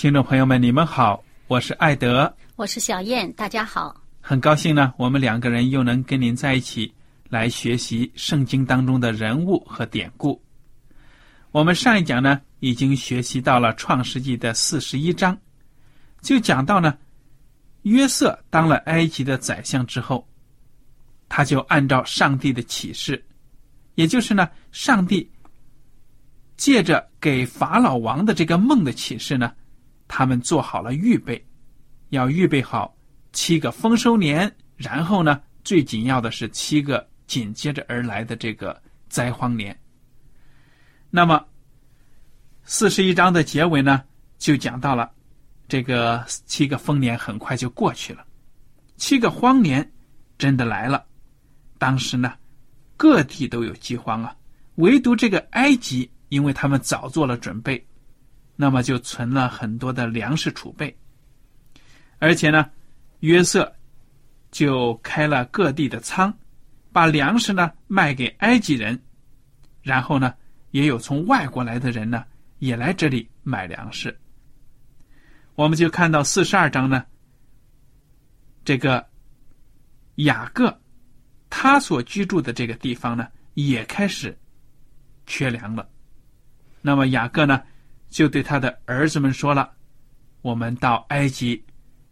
听众朋友们，你们好，我是艾德，我是小燕，大家好，很高兴呢，我们两个人又能跟您在一起来学习圣经当中的人物和典故。我们上一讲呢，已经学习到了创世纪的四十一章，就讲到呢，约瑟当了埃及的宰相之后，他就按照上帝的启示，也就是呢，上帝借着给法老王的这个梦的启示呢。他们做好了预备，要预备好七个丰收年，然后呢，最紧要的是七个紧接着而来的这个灾荒年。那么，四十一章的结尾呢，就讲到了这个七个丰年很快就过去了，七个荒年真的来了。当时呢，各地都有饥荒啊，唯独这个埃及，因为他们早做了准备。那么就存了很多的粮食储备，而且呢，约瑟就开了各地的仓，把粮食呢卖给埃及人，然后呢，也有从外国来的人呢也来这里买粮食。我们就看到四十二章呢，这个雅各他所居住的这个地方呢也开始缺粮了。那么雅各呢？就对他的儿子们说了：“我们到埃及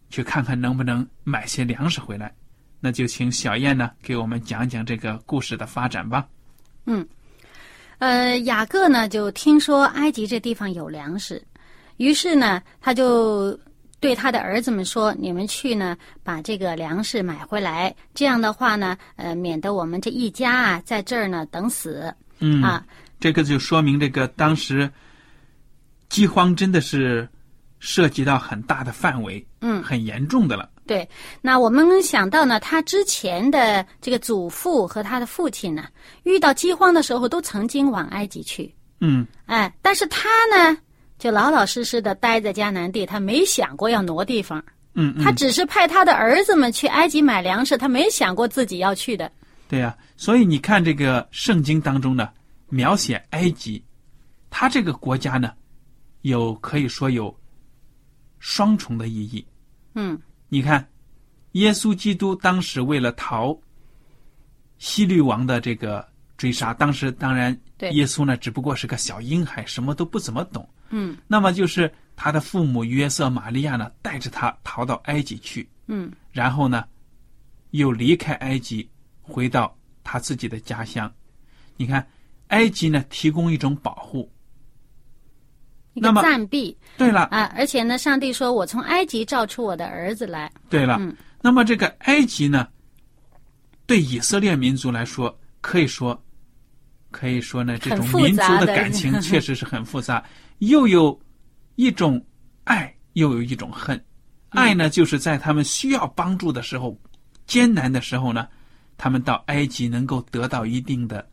去看看能不能买些粮食回来。”那就请小燕呢给我们讲讲这个故事的发展吧。嗯，呃，雅各呢就听说埃及这地方有粮食，于是呢他就对他的儿子们说：“你们去呢把这个粮食买回来，这样的话呢，呃，免得我们这一家啊在这儿呢等死。”嗯啊，这个就说明这个当时。饥荒真的是涉及到很大的范围，嗯，很严重的了。对，那我们想到呢，他之前的这个祖父和他的父亲呢，遇到饥荒的时候都曾经往埃及去，嗯，哎，但是他呢，就老老实实的待在迦南地，他没想过要挪地方，嗯，他只是派他的儿子们去埃及买粮食，他没想过自己要去的。对呀，所以你看这个圣经当中呢，描写埃及，他这个国家呢。有可以说有双重的意义。嗯，你看，耶稣基督当时为了逃希律王的这个追杀，当时当然，耶稣呢只不过是个小婴孩，什么都不怎么懂。嗯，那么就是他的父母约瑟、玛利亚呢，带着他逃到埃及去。嗯，然后呢，又离开埃及，回到他自己的家乡。你看，埃及呢提供一种保护。一个暂避，对了。啊，而且呢，上帝说我从埃及召出我的儿子来。对了，那么这个埃及呢，对以色列民族来说，可以说，可以说呢，这种民族的感情 确实是很复杂，又有一种爱，又有一种恨。爱呢，就是在他们需要帮助的时候，艰难的时候呢，他们到埃及能够得到一定的，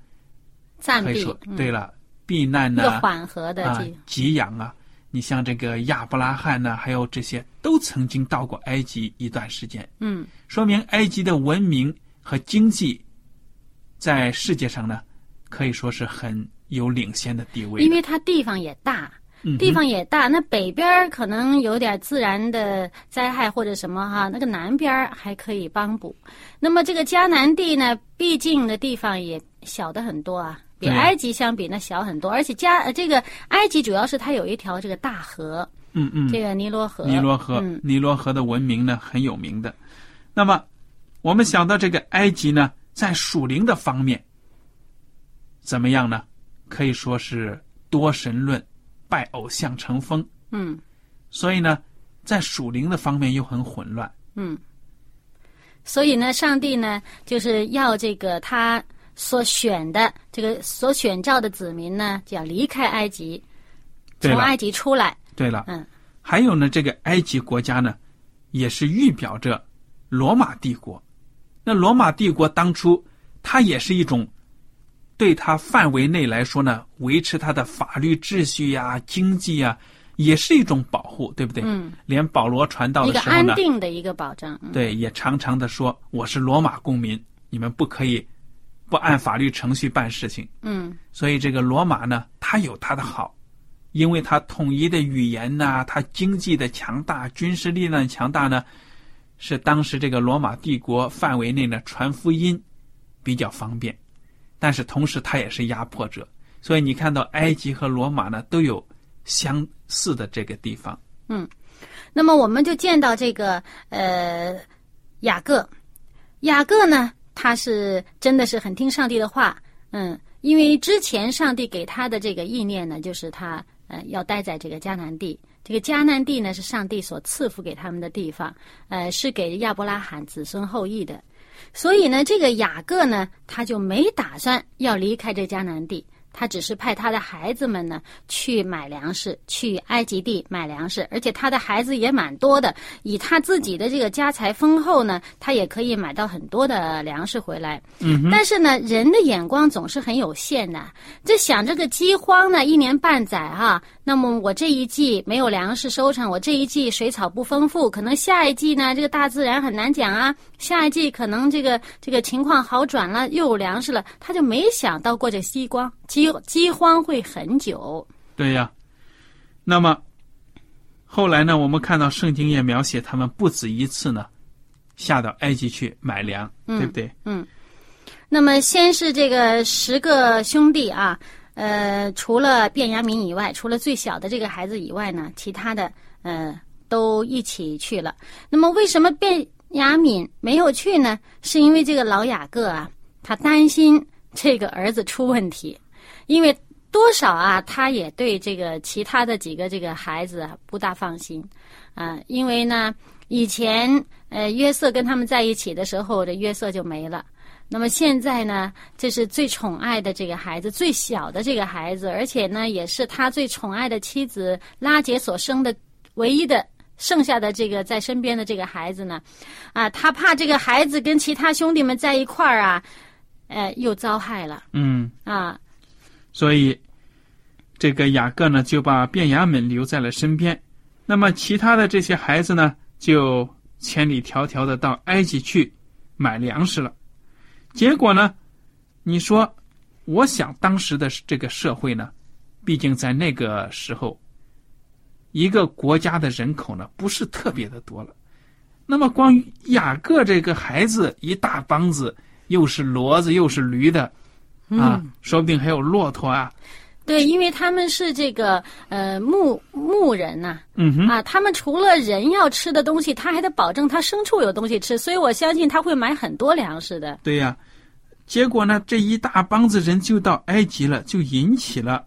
暂避可以说，嗯。对了，避难一呐、个缓和的啊这个，给养啊。你像这个亚伯拉罕呢，还有这些都曾经到过埃及一段时间，嗯说明埃及的文明和经济在世界上呢，可以说是很有领先的地位的。因为它地方也大，地方也大，那北边儿可能有点自然的灾害或者什么哈，那个南边儿还可以帮补。那么这个迦南地呢，毕竟的地方也小的很多啊，比埃及相比那小很多，而且加呃这个埃及主要是它有一条这个大河，嗯嗯，这个尼罗河。尼罗河，嗯尼罗河的文明呢很有名的。那么，我们想到这个埃及呢，在属灵的方面怎么样呢？可以说是多神论，拜偶像成风。嗯所以呢，在属灵的方面又很混乱。嗯。所以呢，上帝呢就是要这个他所选的这个所选召的子民呢，就要离开埃及，从埃及出来。对了，嗯还有呢，这个埃及国家呢，也是预表着罗马帝国。那罗马帝国当初，它也是一种对它范围内来说呢，维持它的法律秩序呀、经济呀，也是一种保护，对不对？嗯，连保罗传道一个的时候呢，安定的一个保障。嗯对，也常常的说我是罗马公民，你们不可以不按法律程序办事情。嗯所以这个罗马呢，它有它的好，因为它统一的语言呐、它经济的强大、军事力量强大呢，是当时这个罗马帝国范围内呢传福音比较方便。但是同时它也是压迫者，所以你看到埃及和罗马呢都有相似的这个地方。嗯那么我们就见到这个呃雅各，雅各呢，他是真的是很听上帝的话，嗯，因为之前上帝给他的这个意念呢，就是他呃要待在这个迦南地。这个迦南地呢是上帝所赐福给他们的地方，呃，是给亚伯拉罕子孙后裔的。所以呢，这个雅各呢，他就没打算要离开这迦南地，他只是派他的孩子们呢去买粮食，去埃及地买粮食，而且他的孩子也蛮多的。以他自己的这个家财丰厚呢，他也可以买到很多的粮食回来。嗯，但是呢，人的眼光总是很有限的。这想这个饥荒呢，一年半载哈、那么我这一季没有粮食收成，我这一季水草不丰富，可能下一季呢，这个大自然很难讲啊。下一季可能这个这个情况好转了，又有粮食了，他就没想到过这饥荒饥饥荒会很久。对呀。那么后来呢，我们看到圣经也描写他们不止一次呢，下到埃及去买粮，嗯对不对？嗯那么先是这个十个兄弟啊，呃，除了卞雅敏以外，除了最小的这个孩子以外呢，其他的呃都一起去了。那么为什么卞雅敏没有去呢？是因为这个老雅各啊，他担心这个儿子出问题，因为多少啊，他也对这个其他的几个这个孩子啊不大放心啊、因为呢，以前呃约瑟跟他们在一起的时候，这约瑟就没了。那么现在呢，这是最宠爱的这个孩子，最小的这个孩子，而且呢，也是他最宠爱的妻子拉杰所生的唯一的剩下的这个在身边的这个孩子呢，啊，他怕这个孩子跟其他兄弟们在一块儿啊，呃，又遭害了嗯，啊，所以这个雅各呢就把卞雅敏留在了身边，那么其他的这些孩子呢就千里迢迢的到埃及去买粮食了。结果呢，你说，我想当时的这个社会呢，毕竟在那个时候，一个国家的人口呢不是特别的多了。那么关于雅各这个孩子一大帮子，又是骡子又是驴的，啊，说不定还有骆驼啊。对，因为他们是这个呃牧牧人呐、嗯哼，啊，他们除了人要吃的东西，他还得保证他牲畜有东西吃，所以我相信他会买很多粮食的。对呀、结果呢，这一大帮子人就到埃及了，就引起了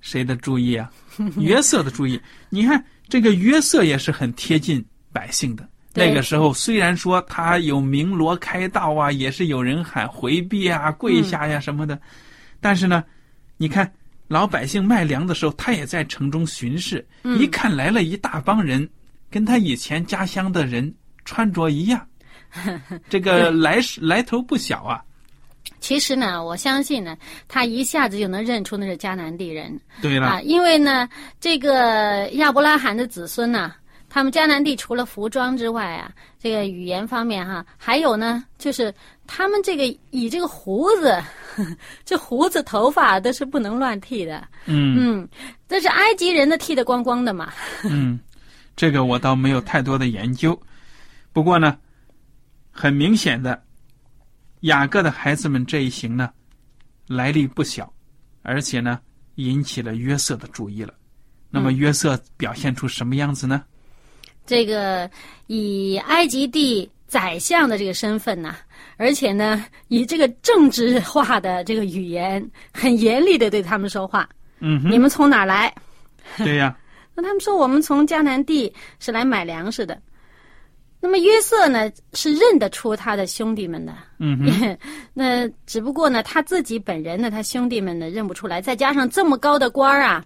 谁的注意啊？约瑟的注意。你看，这个约瑟也是很贴近百姓的。对。那个时候，虽然说他有鸣锣开道啊，也是有人喊回避啊、跪下呀、什么的，但是呢，你看老百姓卖粮的时候，他也在城中巡视，一看来了一大帮人，跟他以前家乡的人穿着一样。这个来来头不小啊。其实呢，我相信呢，他一下子就能认出那是迦南地人。对了，啊，因为呢，这个亚伯拉罕的子孙呐、他们迦南地除了服装之外啊，这个语言方面哈、还有呢，就是他们这个以这个胡子，这胡子头发都是不能乱剃的，嗯。嗯，这是埃及人的剃的光光的嘛，嗯，这个我倒没有太多的研究，不过呢，很明显的，雅各的孩子们这一行呢，来历不小，而且呢，引起了约瑟的注意了。那么约瑟表现出什么样子呢？这个以埃及地宰相的这个身份呐、而且呢，以这个政治化的这个语言，很严厉的对他们说话。嗯，你们从哪儿来？对呀，那他们说我们从迦南地是来买粮食的。那么约瑟呢是认得出他的兄弟们的，嗯哼，那只不过呢他自己本人呢，他兄弟们呢认不出来，再加上这么高的官儿啊，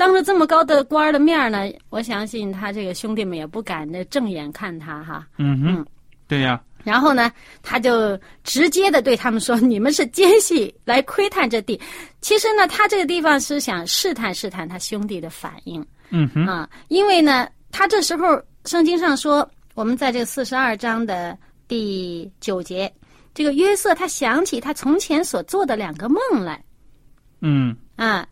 当着这么高的官儿的面儿呢，我相信他这个兄弟们也不敢那正眼看他哈。嗯哼嗯，对呀，然后呢，他就直接的对他们说：“你们是奸细来窥探这地。”其实呢，他这个地方是想试探试探他兄弟的反应。嗯哼，啊，因为呢，他这时候圣经上说，我们在这四十二章的第九节，这个约瑟他想起他从前所做的两个梦来。嗯。啊，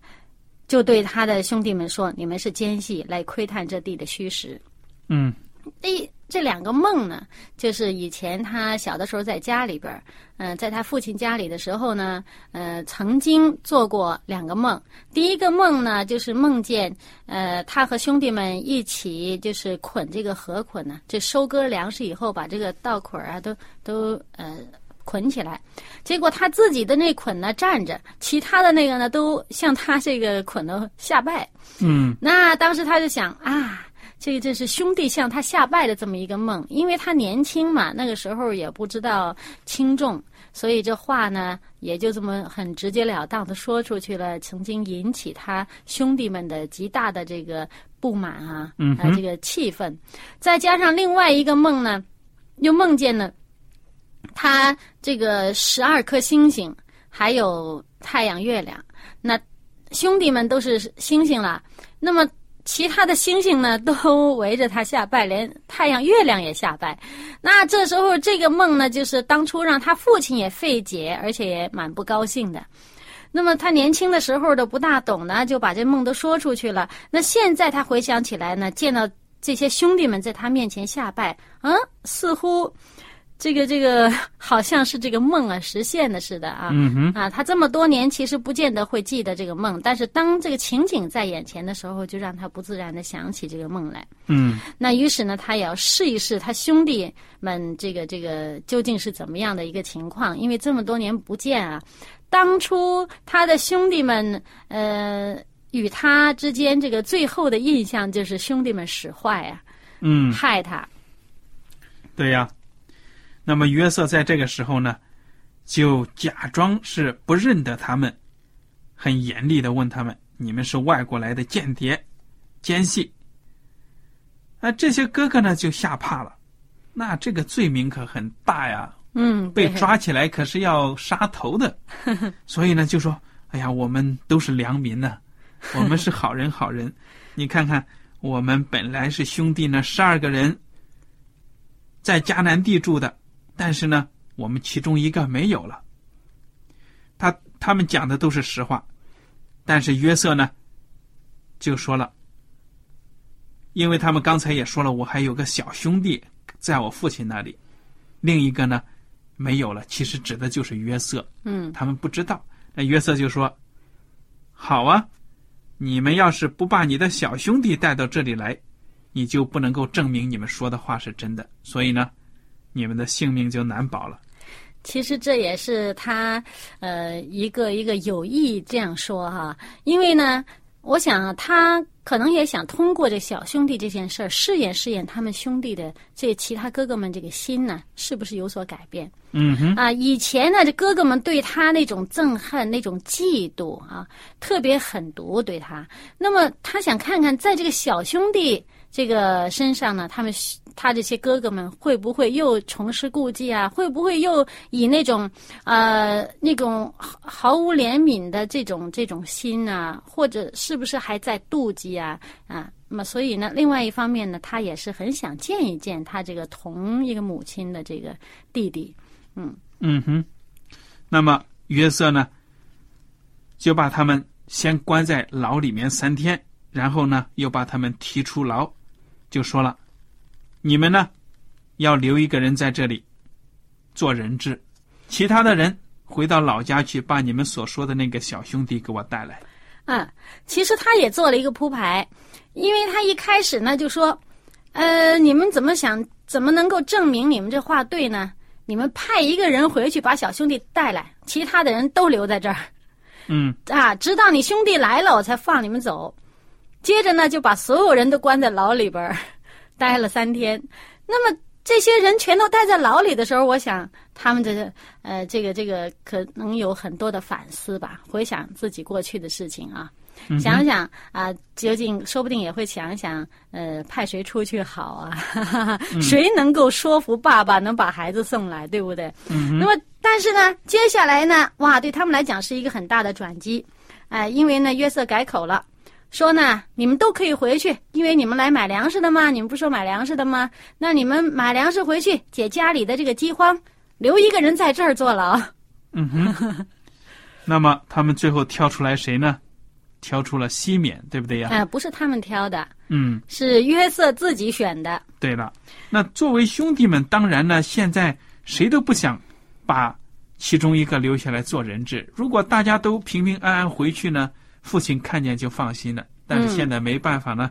就对他的兄弟们说：“你们是奸细来窥探这地的虚实。”嗯诶这两个梦呢，就是以前他小的时候在家里边儿，嗯、在他父亲家里的时候呢，呃，曾经做过两个梦。第一个梦呢，就是梦见，呃，他和兄弟们一起就是捆这个河捆呢，这收割粮食以后，把这个稻捆儿啊都都呃捆起来。结果他自己的那捆呢站着，其他的那个呢都向他这个捆的下拜。嗯那当时他就想啊，这个这是兄弟向他下拜的这么一个梦，因为他年轻嘛，那个时候也不知道轻重，所以这话呢也就这么很直截了当的说出去了，曾经引起他兄弟们的极大的这个不满啊，嗯这个气愤，再加上另外一个梦呢，又梦见了他这个十二颗星星，还有太阳、月亮，那兄弟们都是星星了，那么其他的星星呢都围着他下拜，连太阳、月亮也下拜。那这时候这个梦呢，就是当初让他父亲也费解，而且也蛮不高兴的。那么他年轻的时候都不大懂呢，就把这梦都说出去了。那现在他回想起来呢，见到这些兄弟们在他面前下拜，嗯，似乎这个这个 好像是这个梦啊实现的似的啊。嗯哼，啊，他这么多年其实不见得会记得这个梦，但是当这个情景在眼前的时候，就让他不自然的想起这个梦来。嗯那于是呢，他也要试一试他兄弟们这个这个究竟是怎么样的一个情况，因为这么多年不见啊，当初他的兄弟们呃与他之间这个最后的印象就是兄弟们使坏啊，嗯，害他。对呀。那么约瑟在这个时候呢，就假装是不认得他们，很严厉的问他们：“你们是外国来的间谍、奸细？”啊，这些哥哥呢就吓怕了。那这个罪名可很大呀，嗯，被抓起来可是要杀头的。所以呢，就说：“哎呀，我们都是良民呐、我们是好人好人。你看看，我们本来是兄弟呢，十二个人，在迦南地住的，但是呢，我们其中一个没有了。他他们讲的都是实话，但是约瑟呢，就说了，因为他们刚才也说了，我还有个小兄弟在我父亲那里，另一个呢没有了，其实指的就是约瑟。嗯他们不知道。那约瑟就说：“好啊，你们要是不把你的小兄弟带到这里来，你就不能够证明你们说的话是真的。所以呢，你们的性命就难保了。其实这也是他呃一个一个有意这样说哈，因为呢，我想啊他可能也想通过这小兄弟这件事儿试验试验他们兄弟的这其他哥哥们这个心呢是不是有所改变。”嗯哼，啊，以前呢，这哥哥们对他那种憎恨、那种嫉妒啊，特别狠毒对他。那么他想看看，在这个小兄弟这个身上呢，他们他这些哥哥们会不会又重施故技啊？会不会又以那种呃那种毫毫无怜悯的这种这种心啊？或者是不是还在妒忌啊？啊，那么所以呢，另外一方面呢，他也是很想见一见他这个同一个母亲的这个弟弟。嗯嗯哼，那么约瑟呢，就把他们先关在牢里面三天，然后呢，又把他们提出牢，就说了。你们呢，要留一个人在这里做人质，其他的人回到老家去，把你们所说的那个小兄弟给我带来。嗯，其实他也做了一个铺排，因为他一开始呢就说：“呃，你们怎么想？怎么能够证明你们这话对呢？你们派一个人回去把小兄弟带来，其他的人都留在这儿。嗯，啊，直到你兄弟来了，我才放你们走。接着呢，就把所有人都关在牢里边儿。”待了三天，那么这些人全都待在牢里的时候，我想他们的呃，这个这个可能有很多的反思吧，回想自己过去的事情啊，想想啊，究竟说不定也会想想，呃，派谁出去好啊？谁能够说服爸爸能把孩子送来，对不对？那么，但是呢，接下来呢，哇，对他们来讲是一个很大的转机，哎，因为呢，约瑟改口了。说呢，你们都可以回去，因为你们来买粮食的嘛。你们不说买粮食的吗？那你们买粮食回去，解家里的这个饥荒，留一个人在这儿坐牢。嗯哼。那么他们最后挑出来谁呢？挑出了西缅，对不对呀？哎，不是他们挑的，嗯，是约瑟自己选的。对了，那作为兄弟们，当然呢，现在谁都不想把其中一个留下来做人质。如果大家都平平安安回去呢？父亲看见就放心了，但是现在没办法呢。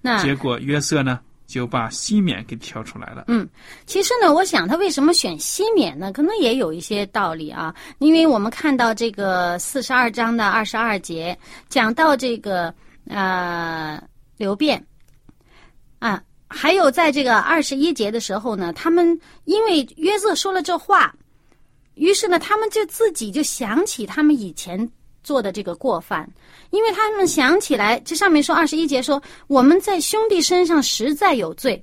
那结果约瑟呢就把西缅给挑出来了。嗯，其实呢，我想他为什么选西缅呢？可能也有一些道理啊。因为我们看到这个四十二章的二十二节，讲到这个呃流变啊，还有在这个二十一节的时候呢，他们因为约瑟说了这话，于是呢，他们就自己就想起他们以前。做的这个过犯，因为他们想起来，这上面说二十一节说我们在兄弟身上实在有罪，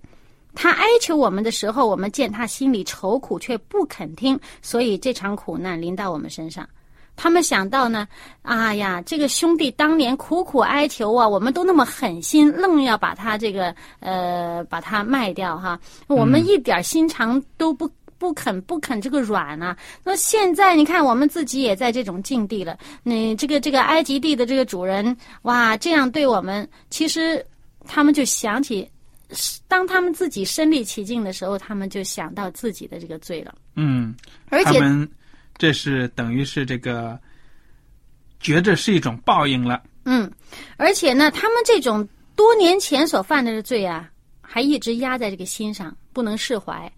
他哀求我们的时候，我们见他心里愁苦，却不肯听，所以这场苦难临到我们身上。他们想到呢，啊呀，这个兄弟当年苦苦哀求啊，我们都那么狠心，愣要把他这个呃把他卖掉哈，我们一点心肠都不。不肯不肯这个软啊！那现在你看，我们自己也在这种境地了。你这个这个埃及地的这个主人，哇，这样对我们，其实他们就想起，当他们自己身历其境的时候，他们就想到自己的这个罪了。嗯，而且这是等于是这个，觉着是一种报应了。嗯，而且呢，他们这种多年前所犯的罪啊，还一直压在这个心上，不能释怀。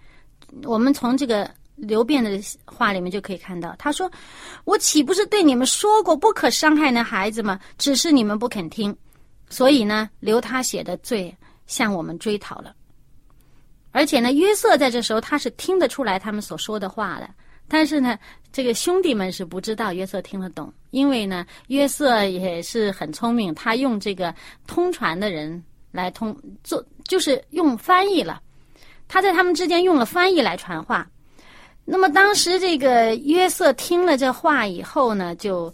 我们从这个刘辩的话里面就可以看到，他说：“我岂不是对你们说过不可伤害那孩子吗？只是你们不肯听，所以呢，留他写的罪向我们追讨了。而且呢，约瑟在这时候他是听得出来他们所说的话的，但是呢，这个兄弟们是不知道约瑟听得懂，因为呢，约瑟也是很聪明，他用这个通传的人来通做，就是用翻译了。”他在他们之间用了翻译来传话，那么当时这个约瑟听了这话以后呢，就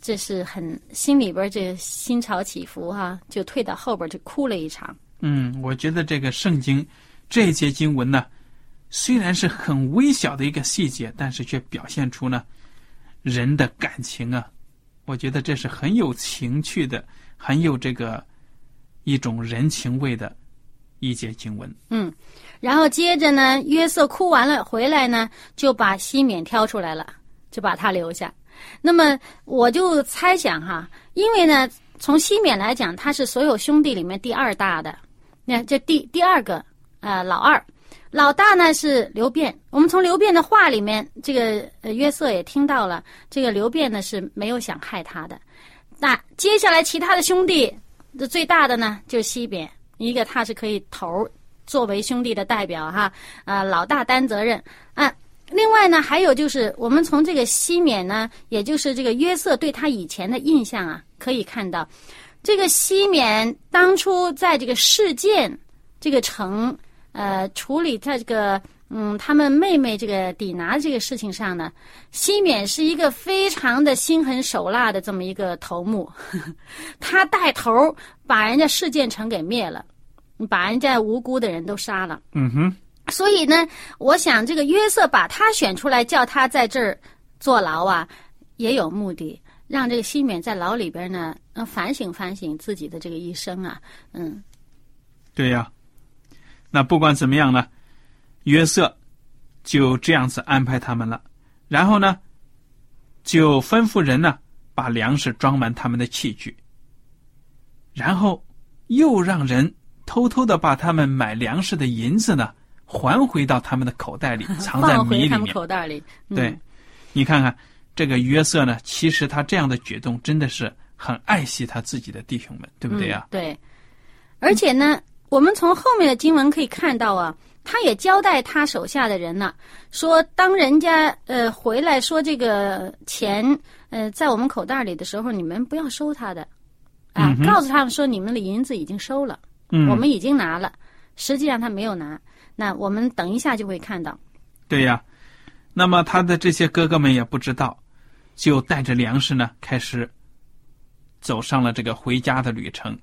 这是很心里边这心潮起伏哈，就退到后边就哭了一场。嗯，我觉得这个圣经这一节经文呢，虽然是很微小的一个细节，但是却表现出呢人的感情啊，我觉得这是很有情趣的，很有这个一种人情味的一节经文。嗯。然后接着呢，约瑟哭完了回来呢，就把西缅挑出来了，就把他留下。那么我就猜想哈，因为呢，从西缅来讲，他是所有兄弟里面第二大的，那这第第二个呃老二，老大呢是刘辩。我们从刘辩的话里面，这个约瑟也听到了，这个刘辩呢是没有想害他的。那接下来其他的兄弟，这最大的呢就是西边，一个他是可以头儿。作为兄弟的代表，哈，呃，老大担责任啊。另外呢，还有就是我们从这个西缅呢，也就是这个约瑟对他以前的印象啊，可以看到，这个西缅当初在这个事件这个城呃处理在这个嗯他们妹妹这个抵拿这个事情上呢，西缅是一个非常的心狠手辣的这么一个头目，他带头把人家事件城给灭了，把人家无辜的人都杀了。嗯哼，所以呢，我想这个约瑟把他选出来，叫他在这儿坐牢啊，也有目的，让这个西缅在牢里边呢，呃反省反省自己的这个一生啊，嗯对呀。那不管怎么样呢，约瑟就这样子安排他们了，然后呢，就吩咐人呢把粮食装满他们的器具，然后又让人偷偷的把他们买粮食的银子呢还回到他们的口袋里，藏在他们米里面。口袋里。嗯、对，你看看这个约瑟呢，其实他这样的举动真的是很爱惜他自己的弟兄们，对不对呀嗯？？对，而且呢，我们从后面的经文可以看到啊，他也交代他手下的人呢，说当人家呃回来说这个钱呃在我们口袋里的时候，你们不要收他的，啊，嗯告诉他们说你们的银子已经收了，嗯，我们已经拿了，实际上他没有拿。那我们等一下就会看到，对呀。那么他的这些哥哥们也不知道，就带着粮食呢，开始走上了这个回家的旅程。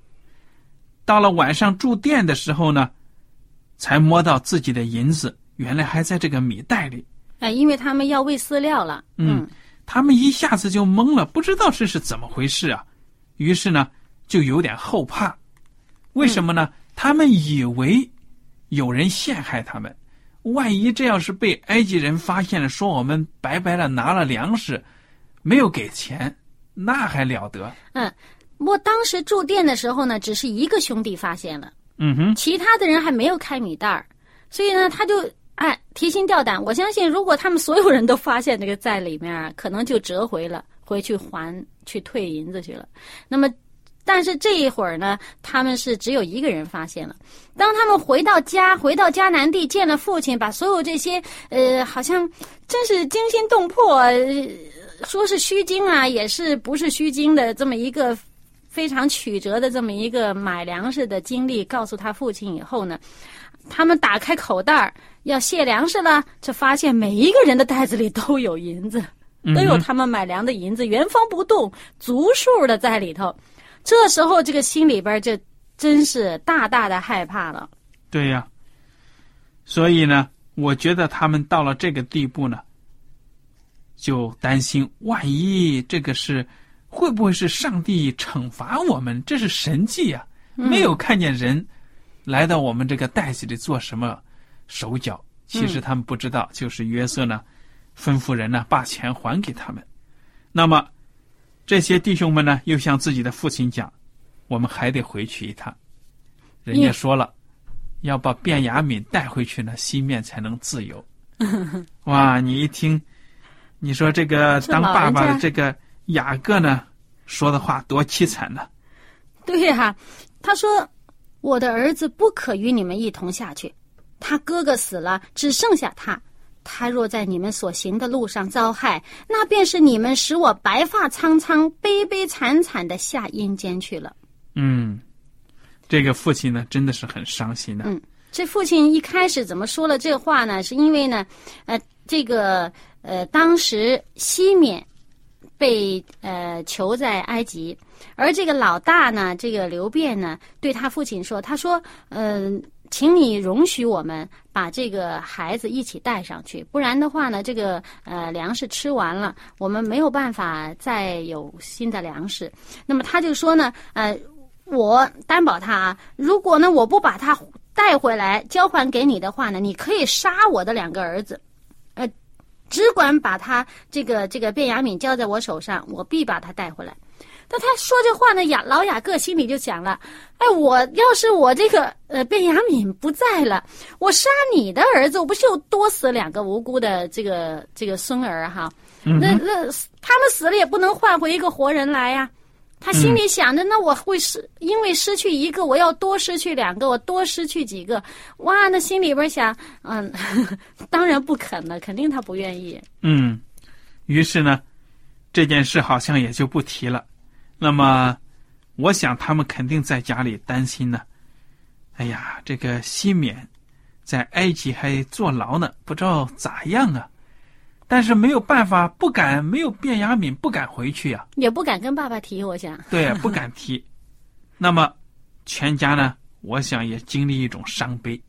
到了晚上住店的时候呢，才摸到自己的银子原来还在这个米袋里。哎、因为他们要喂饲料了，嗯他们一下子就懵了，不知道这是怎么回事啊。于是呢，就有点后怕。为什么呢？他们以为有人陷害他们，万一这要是被埃及人发现了，说我们白白的拿了粮食，没有给钱，那还了得？嗯。不过当时住店的时候呢，只是一个兄弟发现了。嗯哼，其他的人还没有开米袋儿，所以呢，他就哎提心吊胆。我相信，如果他们所有人都发现这个在里面啊，可能就折回了，回去还去退银子去了。那么，但是这一会儿呢，他们是只有一个人发现了。当他们回到家，回到迦南地，见了父亲，把所有这些呃，好像真是惊心动魄，呃说是虚惊啊，也是不是虚惊的这么一个非常曲折的这么一个买粮食的经历，告诉他父亲以后呢，他们打开口袋儿要卸粮食了，这发现每一个人的袋子里都有银子，都有他们买粮的银子，原封不动、足数的在里头。这时候，这个心里边就真是大大的害怕了。对呀。所以呢，我觉得他们到了这个地步呢，就担心，万一这个是会不会是上帝惩罚我们？这是神迹呀、没有看见人来到我们这个袋子里做什么手脚。其实他们不知道，就是约瑟呢，吩咐人呢把钱还给他们。那么这些弟兄们呢，又向自己的父亲讲，我们还得回去一趟。人家说了，要把卞雅敏带回去呢，西面才能自由。哇，你一听，你说这个当爸爸的这个雅各呢，说的话多凄惨呢、对呀、他说：“我的儿子不可与你们一同下去，他哥哥死了，只剩下他。他若在你们所行的路上遭害，那便是你们使我白发苍苍、悲悲惨惨的下阴间去了。”嗯，这个父亲呢，真的是很伤心的。嗯这父亲一开始怎么说了这话呢？是因为呢，呃，这个呃，当时西缅被呃囚在埃及，而这个老大呢，这个刘辩呢，对他父亲说：“他说，嗯、请你容许我们把这个孩子一起带上去，不然的话呢，这个呃粮食吃完了，我们没有办法再有新的粮食。那么他就说呢，呃，我担保他啊，如果呢我不把他带回来交还给你的话呢，你可以杀我的两个儿子，只管把他这个这个卞雅敏交在我手上，我必把他带回来。但他说这话呢，雅老雅各心里就想了，哎，我要是我这个呃卞雅敏不在了，我杀你的儿子，我不就多死两个无辜的这个这个孙儿哈？那那他们死了也不能换回一个活人来呀、他心里想着，那我会失，因为失去一个，我要多失去两个，我多失去几个，哇，那心里边想，嗯，当然不肯了，肯定他不愿意。嗯，于是呢，这件事好像也就不提了。那么，我想他们肯定在家里担心呢。哎呀，这个西缅在埃及还坐牢呢，不知道咋样啊。但是没有办法，不敢，没有卞雅敏不敢回去呀，也不敢跟爸爸提，我想。对，不敢提。那么，全家呢？我想也经历一种伤悲。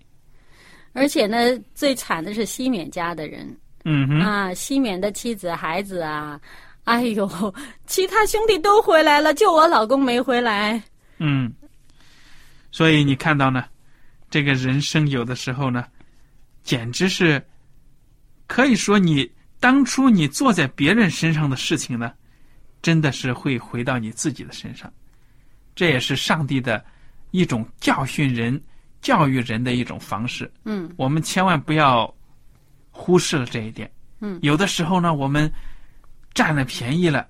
而且呢，最惨的是西缅家的人。嗯哼。啊，西缅的妻子、孩子啊，哎呦，其他兄弟都回来了，就我老公没回来。嗯。所以你看到呢，这个人生有的时候呢，简直是可以说你。当初你做在别人身上的事情呢，真的是会回到你自己的身上。这也是上帝的一种教训人、教育人的一种方式。嗯，我们千万不要忽视了这一点。嗯，有的时候呢，我们占了便宜了，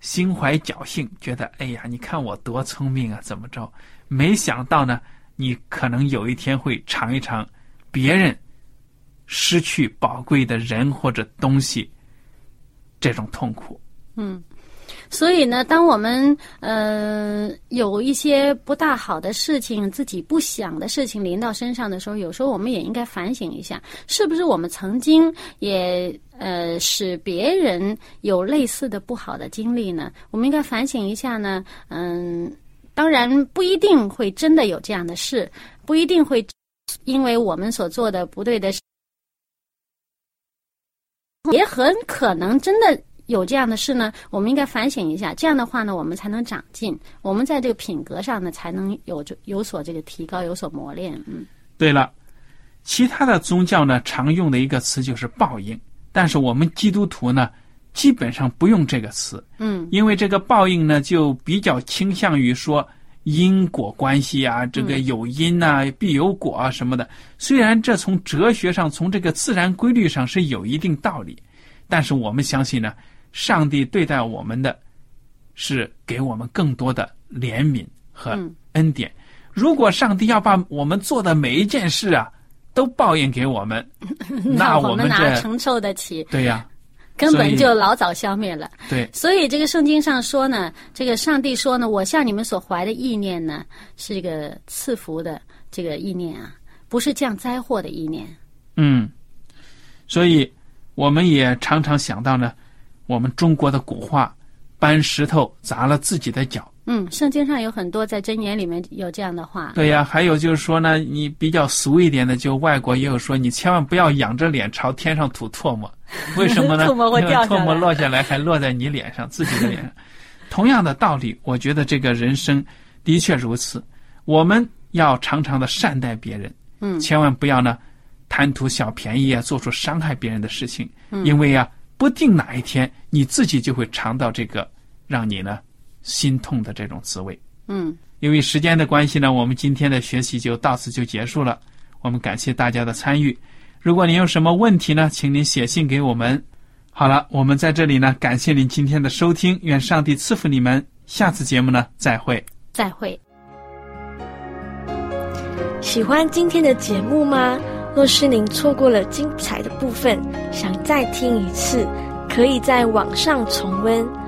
心怀侥幸，觉得哎呀，你看我多聪明啊，怎么着？没想到呢，你可能有一天会尝一尝别人。失去宝贵的人或者东西，这种痛苦。嗯，所以呢，当我们呃有一些不大好的事情，自己不想的事情临到身上的时候，有时候我们也应该反省一下，是不是我们曾经也呃使别人有类似的不好的经历呢？我们应该反省一下呢。嗯，当然不一定会真的有这样的事，不一定会因为我们所做的不对的事。也很可能真的有这样的事呢，我们应该反省一下。这样的话呢，我们才能长进，我们在这个品格上呢，才能有有所这个提高，有所磨练。嗯，对了，其他的宗教呢，常用的一个词就是报应，但是我们基督徒呢，基本上不用这个词。嗯，因为这个报应呢，就比较倾向于说因果关系啊，这个有因呐，必有果啊什么的。虽然这从哲学上，从这个自然规律上是有一定道理。但是我们相信呢，上帝对待我们的，是给我们更多的怜悯和恩典。如果上帝要把我们做的每一件事啊，都报应给我们，那我们哪承受得起？对呀，根本就老早消灭了。对，所以这个圣经上说呢，这个上帝说呢，我向你们所怀的意念呢，是一个赐福的这个意念啊，不是降灾祸的意念。嗯，所以。我们也常常想到呢，我们中国的古话，搬石头砸了自己的脚。嗯，圣经上有很多在箴言里面有这样的话。对呀，还有就是说呢，你比较俗一点的，就外国也有说，你千万不要仰着脸朝天上吐唾沫。为什么呢？唾沫会掉下来。唾沫落下来还落在你脸上，自己的脸上。同样的道理，我觉得这个人生的确如此。我们要常常的善待别人，嗯，千万不要呢。贪图小便宜啊，做出伤害别人的事情，因为啊，不定哪一天你自己就会尝到这个让你呢心痛的这种滋味。嗯，因为时间的关系呢，我们今天的学习就到此就结束了。我们感谢大家的参与。如果您有什么问题呢，请您写信给我们。好了，我们在这里呢，感谢您今天的收听，愿上帝赐福你们。下次节目呢，再会。再会。喜欢今天的节目吗？若是您错过了精彩的部分，想再听一次，可以在网上重温。